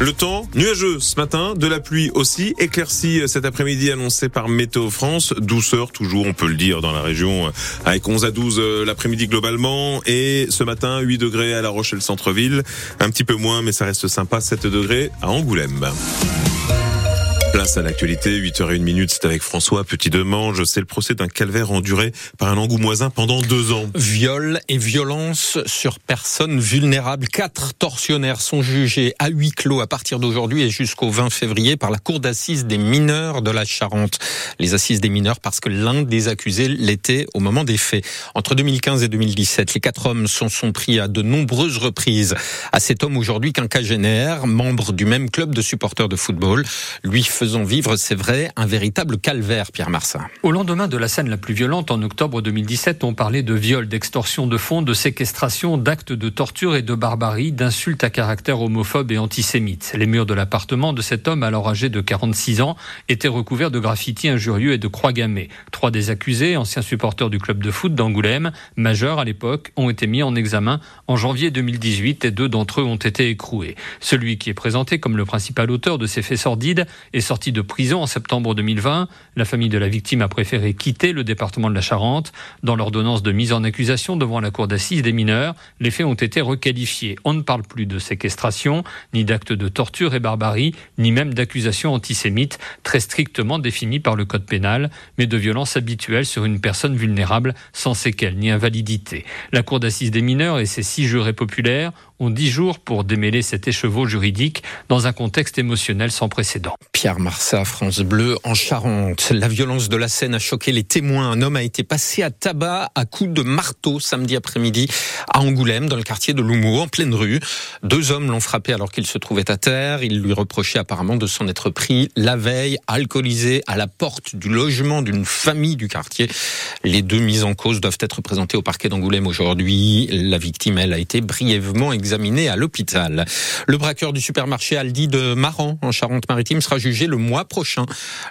Le temps nuageux ce matin, de la pluie aussi, éclaircie cet après-midi annoncé par Météo France, douceur toujours on peut le dire dans la région avec 11 à 12 euh, l'après-midi globalement. Et ce matin 8 degrés à La Rochelle centre-ville, un petit peu moins mais ça reste sympa 7 degrés à Angoulême. Place à l'actualité, 8h01 minute, c'est avec François Petit-Demange. C'est le procès d'un calvaire enduré par un angoumoisin pendant deux ans. Viol et violence sur personnes vulnérables. Quatre tortionnaires sont jugés à huis clos à partir d'aujourd'hui et jusqu'au 20 février par la Cour d'assises des mineurs de la Charente. Les assises des mineurs parce que l'un des accusés l'était au moment des faits. Entre 2015 et 2017, les quatre hommes s'en sont pris à de nombreuses reprises à cet homme aujourd'hui quinquagénaire, membre du même club de supporters de football. Lui faisant vivre, c'est vrai, un véritable calvaire, Pierre Marsin. Au lendemain de la scène la plus violente, en octobre 2017, on parlait de viol, d'extorsion de fonds, de séquestration, d'actes de torture et de barbarie, d'insultes à caractère homophobe et antisémite. Les murs de l'appartement de cet homme, alors âgé de 46 ans, étaient recouverts de graffitis injurieux et de croix gammées. Trois des accusés, anciens supporters du club de foot d'Angoulême, majeurs à l'époque, ont été mis en examen en janvier 2018 et deux d'entre eux ont été écroués. Celui qui est présenté comme le principal auteur de ces faits sordides est sorti de prison en septembre 2020. La famille de la victime a préféré quitter le département de la Charente. Dans l'ordonnance de mise en accusation devant la cour d'assises des mineurs, les faits ont été requalifiés. On ne parle plus de séquestration, ni d'actes de torture et barbarie, ni même d'accusations antisémites très strictement définies par le code pénal, mais de violences habituelles sur une personne vulnérable sans séquelles ni invalidité. La cour d'assises des mineurs et ses six jurés populaires ont dix jours pour démêler cet écheveau juridique dans un contexte émotionnel sans précédent. Pierre Marsat, France Bleu, en Charente. La violence de la scène a choqué les témoins. Un homme a été passé à tabac à coups de marteau samedi après-midi à Angoulême, dans le quartier de Loumo, en pleine rue. Deux hommes l'ont frappé alors qu'il se trouvait à terre. Ils lui reprochaient apparemment de s'en être pris la veille, alcoolisé, à la porte du logement d'une famille du quartier. Les deux mises en cause doivent être présentées au parquet d'Angoulême aujourd'hui. La victime, elle, a été brièvement examinée à l'hôpital. Le braqueur du supermarché Aldi de Maran, en Charente-Maritime, sera jugé le mois prochain.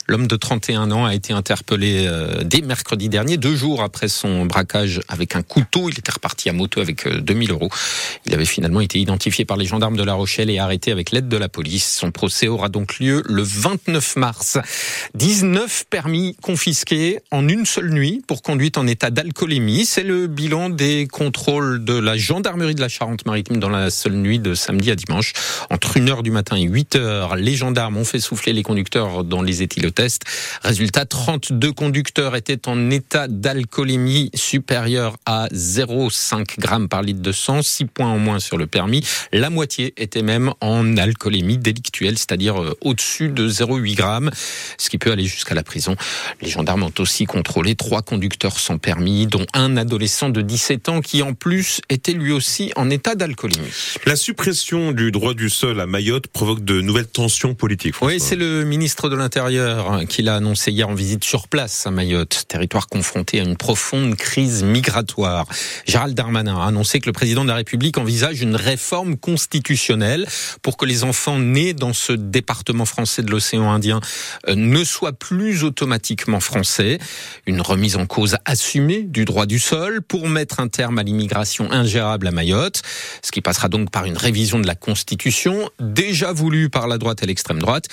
L'homme de 31 ans a été interpellé euh, dès mercredi dernier, deux jours après son braquage avec un couteau. Il était reparti à moto avec 2000 euh, euros. Il avait finalement été identifié par les gendarmes de La Rochelle et arrêté avec l'aide de la police. Son procès aura donc lieu le 29 mars. 19 permis confisqués en une seule nuit pour conduite en état d'alcoolémie. C'est le bilan des contrôles de la gendarmerie de la Charente-Maritime la seule nuit de samedi à dimanche. Entre 1h du matin et 8h, les gendarmes ont fait souffler les conducteurs dans les éthylotests. Résultat, 32 conducteurs étaient en état d'alcoolémie supérieur à 0,5 grammes par litre de sang, 6 points en moins sur le permis. La moitié était même en alcoolémie délictuelle, c'est-à-dire euh, au-dessus de 0,8 grammes, ce qui peut aller jusqu'à la prison. Les gendarmes ont aussi contrôlé trois conducteurs sans permis, dont un adolescent de 17 ans qui en plus était lui aussi en état d'alcoolémie. La suppression du droit du sol à Mayotte provoque de nouvelles tensions politiques. Oui, c'est le ministre de l'Intérieur qui l'a annoncé hier en visite sur place à Mayotte, territoire confronté à une profonde crise migratoire. Gérald Darmanin a annoncé que le président de la République envisage une réforme constitutionnelle pour que les enfants nés dans ce département français de l'océan Indien euh, ne soient plus automatiquement français. Une remise en cause assumée du droit du sol pour mettre un terme à l'immigration ingérable à Mayotte, ce qui passera donc par une révision de la Constitution déjà voulue par la droite et l'extrême droite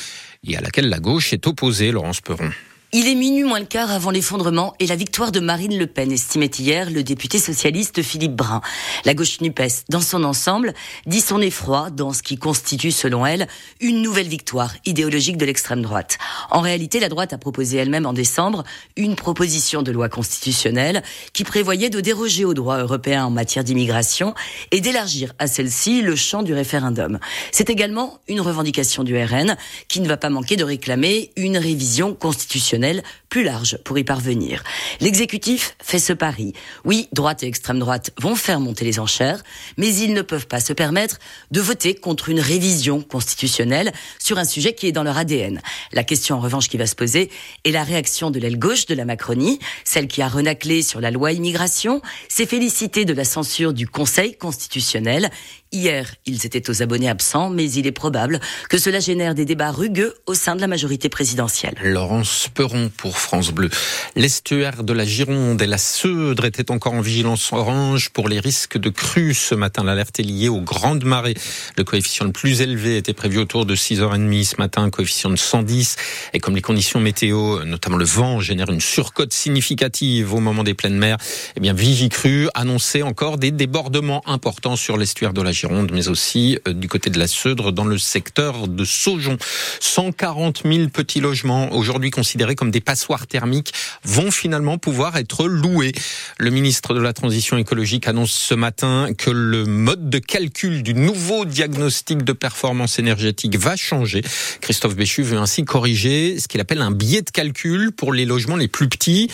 et à laquelle la gauche est opposée, Laurence Perron. Il est minuit moins le quart avant l'effondrement et la victoire de Marine Le Pen, estimait hier le député socialiste Philippe Brun. La gauche NUPES, dans son ensemble, dit son effroi dans ce qui constitue, selon elle, une nouvelle victoire idéologique de l'extrême droite. En réalité, la droite a proposé elle-même en décembre une proposition de loi constitutionnelle qui prévoyait de déroger au droit européen en matière d'immigration et d'élargir à celle-ci le champ du référendum. C'est également une revendication du RN qui ne va pas manquer de réclamer une révision constitutionnelle personnel plus large pour y parvenir. L'exécutif fait ce pari. Oui, droite et extrême droite vont faire monter les enchères, mais ils ne peuvent pas se permettre de voter contre une révision constitutionnelle sur un sujet qui est dans leur ADN. La question en revanche qui va se poser est la réaction de l'aile gauche de la Macronie, celle qui a renaclé sur la loi immigration, s'est félicitée de la censure du Conseil constitutionnel. Hier, ils étaient aux abonnés absents, mais il est probable que cela génère des débats rugueux au sein de la majorité présidentielle. Laurence Quiron pour France Bleu. L'estuaire de la Gironde et la Seudre étaient encore en vigilance orange pour les risques de crue ce matin. L'alerte est liée aux grandes marées. Le coefficient le plus élevé était prévu autour de 6h30 ce matin, coefficient de 110. Et comme les conditions météo, notamment le vent, génèrent une surcote significative au moment des pleines mers, eh bien Vigicru annonçait encore des débordements importants sur l'estuaire de la Gironde, mais aussi euh, du côté de la Seudre dans le secteur de Saujon. 140 000 petits logements aujourd'hui considérés comme des passoires thermiques vont finalement pouvoir être loués. Le ministre de la Transition écologique annonce ce matin que le mode de calcul du nouveau diagnostic de performance énergétique va changer. Christophe Béchu veut ainsi corriger ce qu'il appelle un biais de calcul pour les logements les plus petits.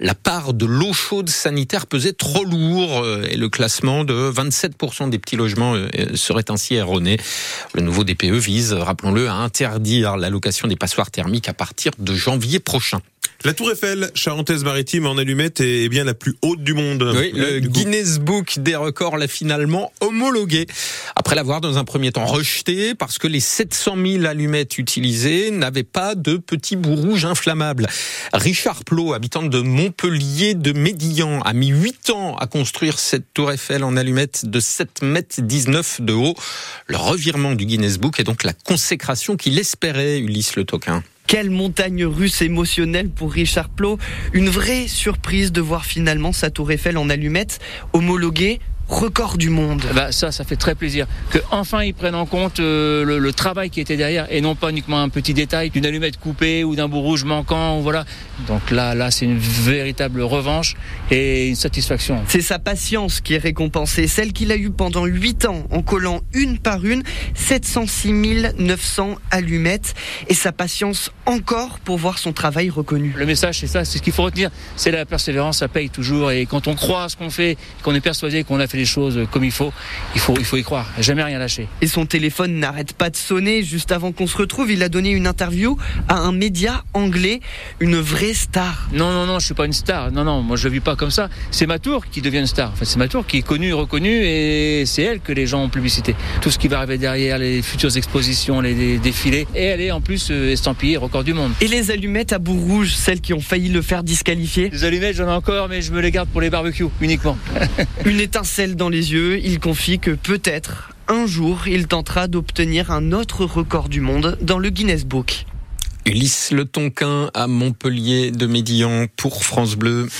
La part de l'eau chaude sanitaire pesait trop lourd euh, et le classement de 27% des petits logements euh, serait ainsi erroné. Le nouveau DPE vise, rappelons-le, à interdire l'allocation des passoires thermiques à partir de janvier prochain. La Tour Eiffel, charentaise-maritime en allumette, est bien la plus haute du monde. Oui, le Guinness Book des records l'a finalement homologué. Après l'avoir dans un premier temps rejeté parce que les 700 000 allumettes utilisées n'avaient pas de petits bouts rouges inflammables. Richard Plot, habitant de Montpellier de Médillan, a mis 8 ans à construire cette Tour Eiffel en allumettes de 7 mètres 19 de haut. Le revirement du Guinness Book est donc la consécration qu'il espérait, Ulysse Le Toquin. Quelle montagne russe émotionnelle pour Richard Plot. Une vraie surprise de voir finalement sa tour Eiffel en allumettes homologuée record du monde. Bah ça, ça fait très plaisir que enfin ils prennent en compte euh, le, travail qui était derrière et non pas uniquement un petit détail d'une allumette coupée ou d'un bout rouge manquant. Voilà. Donc là, là, c'est une véritable revanche et une satisfaction. C'est sa patience qui est récompensée, celle qu'il a eue pendant 8 ans en collant une par une 706 900 allumettes et sa patience encore pour voir son travail reconnu. Le message, c'est ça, c'est ce qu'il faut retenir, c'est la persévérance, ça paye toujours et quand on croit à ce qu'on fait, qu'on est persuadé qu'on a fait les choses comme il faut, il faut, il faut y croire, jamais rien lâcher. Et son téléphone n'arrête pas de sonner. Juste avant qu'on se retrouve, il a donné une interview à un média anglais, une vraie star. Non, non, non, je suis pas une star. Non, non, moi je vis pas comme ça. C'est ma tour qui devient une star. Enfin, c'est ma tour qui est connue, reconnue, et c'est elle que les gens ont publicité. Tout ce qui va arriver derrière, les futures expositions, les défilés, et elle est en plus euh, estampillée record du monde. Et les allumettes à bout rouge, celles qui ont failli le faire disqualifier Les allumettes, j'en ai encore, mais je me les garde pour les barbecues uniquement. une étincelle dans les yeux, il confie que peut-être un jour il tentera d'obtenir un autre record du monde dans le Guinness Book. Ulysse Le Tonquin à Montpellier de Médillan pour France Bleu.